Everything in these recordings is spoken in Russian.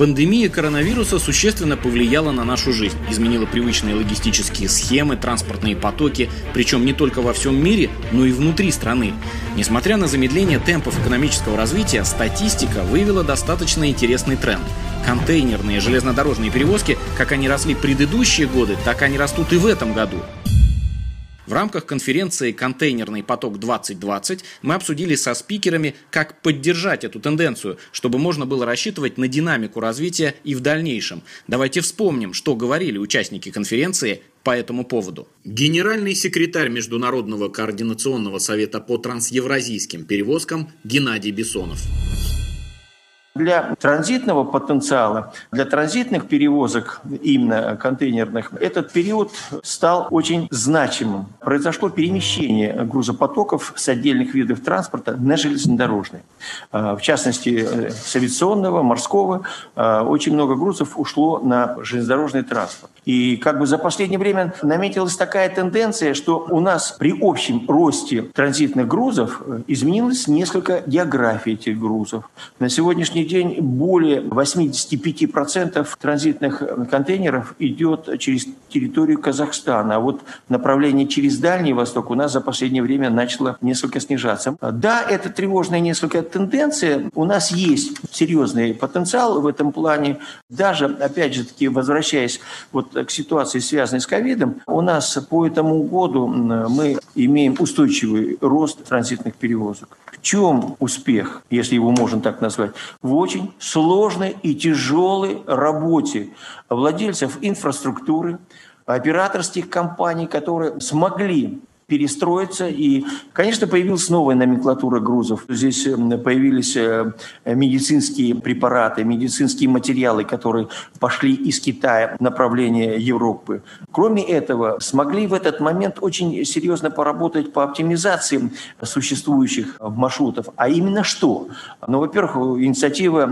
Пандемия коронавируса существенно повлияла на нашу жизнь, изменила привычные логистические схемы, транспортные потоки, причем не только во всем мире, но и внутри страны. Несмотря на замедление темпов экономического развития, статистика вывела достаточно интересный тренд. Контейнерные железнодорожные перевозки, как они росли предыдущие годы, так они растут и в этом году. В рамках конференции «Контейнерный поток-2020» мы обсудили со спикерами, как поддержать эту тенденцию, чтобы можно было рассчитывать на динамику развития и в дальнейшем. Давайте вспомним, что говорили участники конференции по этому поводу. Генеральный секретарь Международного координационного совета по трансевразийским перевозкам Геннадий Бессонов. Для транзитного потенциала, для транзитных перевозок, именно контейнерных, этот период стал очень значимым. Произошло перемещение грузопотоков с отдельных видов транспорта на железнодорожный. А, в частности, э, с авиационного, морского. А, очень много грузов ушло на железнодорожный транспорт. И как бы за последнее время наметилась такая тенденция, что у нас при общем росте транзитных грузов э, изменилась несколько география этих грузов. На сегодняшний день более 85% транзитных э, контейнеров идет через территорию Казахстана. А вот направление через Дальний Восток у нас за последнее время начало несколько снижаться. Да, это тревожная несколько тенденция. У нас есть серьезный потенциал в этом плане. Даже, опять же таки, возвращаясь вот к ситуации, связанной с ковидом, у нас по этому году мы имеем устойчивый рост транзитных перевозок. Чем успех, если его можно так назвать? В очень сложной и тяжелой работе владельцев инфраструктуры, операторских компаний, которые смогли перестроиться. И, конечно, появилась новая номенклатура грузов. Здесь появились э, медицинские препараты, медицинские материалы, которые пошли из Китая в направление Европы. Кроме этого, смогли в этот момент очень серьезно поработать по оптимизации существующих маршрутов. А именно что? Ну, во-первых, инициатива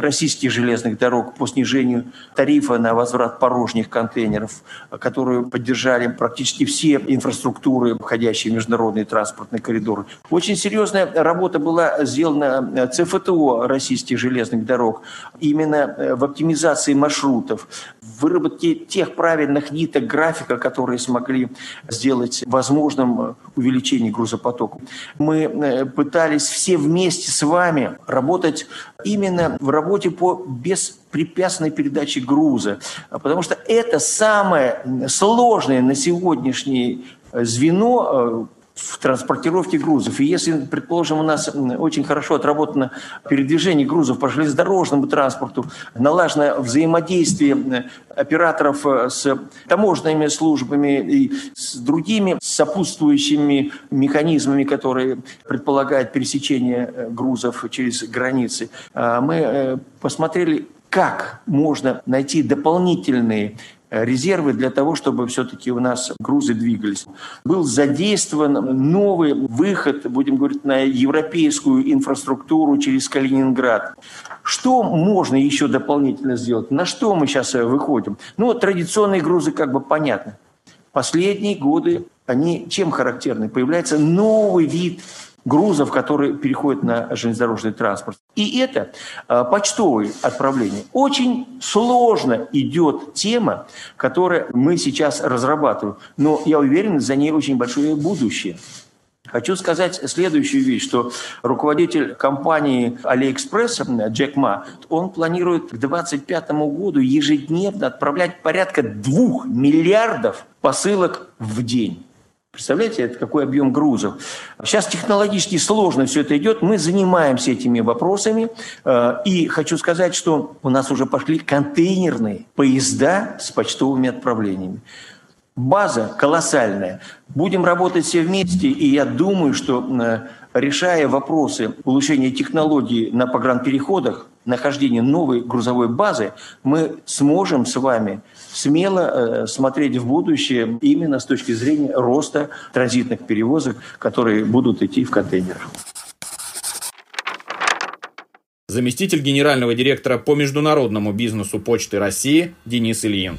российских железных дорог по снижению тарифа на возврат порожних контейнеров, которую поддержали практически все инфраструктуры входящие в международные транспортные коридоры. Очень серьезная работа была сделана э, ЦФТО российских железных дорог именно э, в оптимизации маршрутов, в выработке тех правильных ниток графика, которые смогли сделать возможным э, увеличение грузопотока. Мы пытались все вместе с вами работать именно в работе по беспрепятственной передаче груза, потому что это самое сложное на сегодняшний звено э, в транспортировке грузов. И если, предположим, у нас очень хорошо отработано передвижение грузов по железнодорожному транспорту, налажено взаимодействие операторов э, с таможенными службами и с другими сопутствующими механизмами, которые предполагают пересечение э, грузов через границы, мы посмотрели, как можно найти дополнительные резервы для того, чтобы все-таки у нас грузы двигались. Был задействован новый выход, будем говорить, на европейскую инфраструктуру через Калининград. Что можно еще дополнительно сделать? На что мы сейчас выходим? Ну, традиционные грузы как бы понятно. Последние годы они чем характерны? Появляется новый вид грузов, которые переходят на железнодорожный транспорт. И это э, почтовые отправления. Очень сложно идет тема, которую мы сейчас разрабатываем. Но я уверен, за ней очень большое будущее. Хочу сказать следующую вещь, что руководитель компании AliExpress Джек Ма, он планирует к 2025 году ежедневно отправлять порядка 2 миллиардов посылок в день. Представляете, это какой объем грузов. Сейчас технологически сложно все это идет. Мы занимаемся этими вопросами. Э, и хочу сказать, что у нас уже пошли контейнерные поезда с почтовыми отправлениями. База колоссальная. Будем работать все вместе, и я думаю, что э, решая вопросы улучшения технологий на погранпереходах, нахождения новой грузовой базы, мы сможем с вами смело э, смотреть в будущее именно с точки зрения роста транзитных перевозок, которые будут идти в контейнерах. Заместитель генерального директора по международному бизнесу Почты России Денис Ильин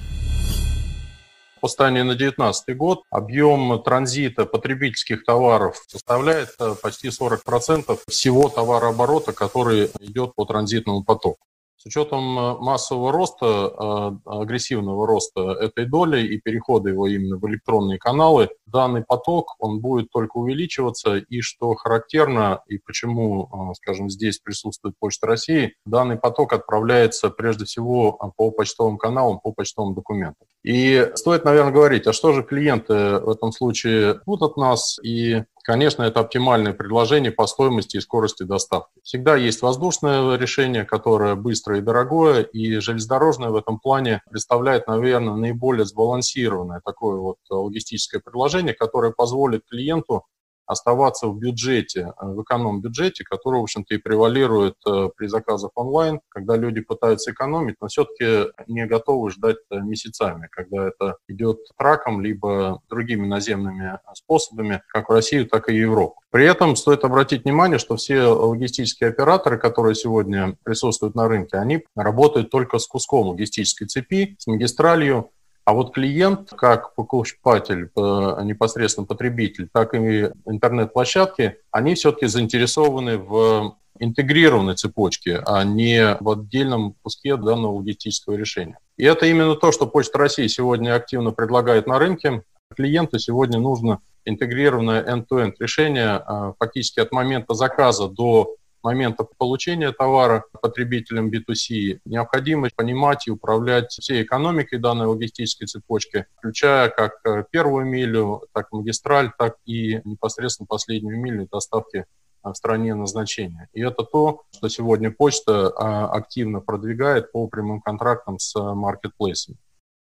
по на 2019 год объем транзита потребительских товаров составляет э, почти 40% всего товарооборота, который идет по транзитному потоку. С учетом э, массового роста, э, агрессивного роста этой доли и перехода его именно в электронные каналы, данный поток, он будет только увеличиваться. И что характерно, и почему, э, скажем, здесь присутствует Почта России, данный поток отправляется прежде всего по почтовым каналам, по почтовым документам. И стоит, наверное, говорить, а что же клиенты в этом случае будут от нас и Конечно, это оптимальное предложение по стоимости и скорости доставки. Всегда есть воздушное решение, которое быстрое и дорогое, и железнодорожное в этом плане представляет, наверное, наиболее сбалансированное такое вот логистическое предложение, которое позволит клиенту оставаться в бюджете, э, в эконом-бюджете, который, в общем-то, и превалирует э, при заказах онлайн, когда люди пытаются экономить, но все-таки не готовы ждать э, месяцами, когда это идет траком, либо другими наземными способами, как в Россию, так и в Европу. При этом стоит обратить внимание, что все логистические операторы, которые сегодня присутствуют на рынке, они работают только с куском логистической цепи, с магистралью, а вот клиент, как покупатель, э, непосредственно потребитель, так и интернет-площадки, они все-таки заинтересованы в интегрированной цепочке, а не в отдельном куске данного логистического решения. И это именно то, что Почта России сегодня активно предлагает на рынке. Клиенту сегодня нужно интегрированное end-to-end решение э, фактически от момента заказа до момента получения товара потребителям B2C необходимо понимать и управлять всей экономикой данной логистической цепочки, включая как э, первую милю, так магистраль, так и непосредственно последнюю милю доставки э, в стране назначения. И это то, что сегодня почта э, активно продвигает по прямым контрактам с маркетплейсами.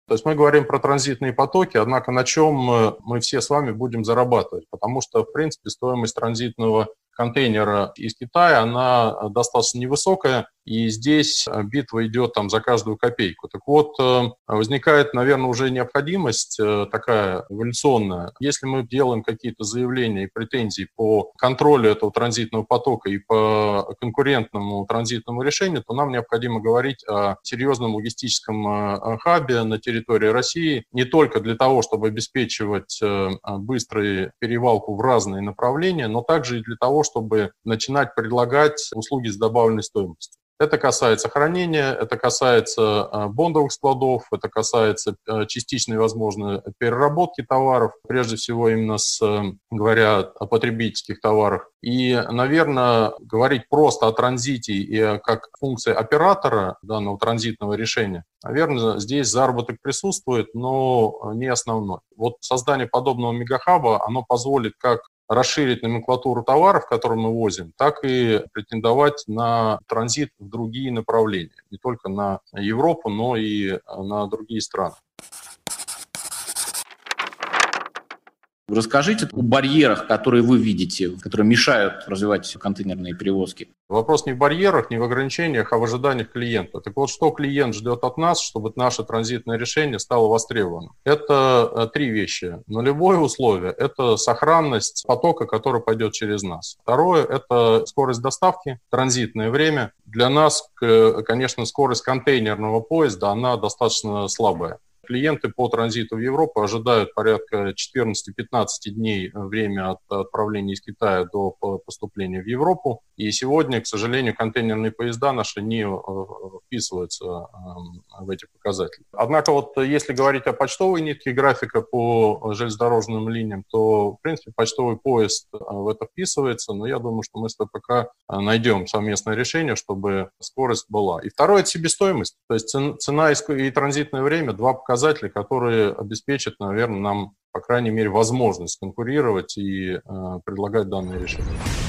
То есть мы говорим про транзитные потоки, однако на чем мы все с вами будем зарабатывать? Потому что, в принципе, стоимость транзитного контейнера из Китая, она достаточно невысокая, и здесь э, битва идет там за каждую копейку. Так вот, э, возникает, наверное, уже необходимость э, такая эволюционная. Если мы делаем какие-то заявления и претензии по контролю этого транзитного потока и по конкурентному транзитному решению, то нам необходимо говорить о серьезном логистическом хабе на территории России, не только для того, чтобы обеспечивать быструю перевалку в разные направления, но также и для того, чтобы начинать предлагать услуги с добавленной стоимостью. Это касается хранения, это касается а, бондовых складов, это касается а, частичной, возможно, переработки товаров, прежде всего именно с, говоря о потребительских товарах. И, наверное, говорить просто о транзите и как функции оператора данного транзитного решения, наверное, здесь заработок присутствует, но не основной. Вот создание подобного мегахаба, оно позволит как расширить номенклатуру товаров, которые мы возим, так и претендовать на транзит в другие направления, не только на Европу, но и на другие страны. Расскажите о барьерах, которые вы видите, которые мешают развивать контейнерные перевозки. Вопрос не в барьерах, не в ограничениях, а в ожиданиях клиента. Так вот, что клиент ждет от нас, чтобы наше транзитное решение стало востребованным? Это э, три вещи. Нулевое условие – это сохранность потока, который пойдет через нас. Второе – это скорость доставки, транзитное время. Для нас, конечно, скорость контейнерного поезда, она достаточно слабая. Клиенты по транзиту в Европу ожидают порядка 14-15 дней время от отправления из Китая до поступления в Европу. И сегодня, к сожалению, контейнерные поезда наши не э, вписываются эм, в эти показатели. Однако вот если говорить о почтовой нитке графика по железнодорожным линиям, то, в принципе, почтовый поезд э, в это вписывается, но я думаю, что мы с ТПК э, найдем совместное решение, чтобы скорость была. И второе – это себестоимость. То есть цена и транзитное время – два показателя, которые обеспечат, наверное, нам, по крайней мере, возможность конкурировать и предлагать данные решения.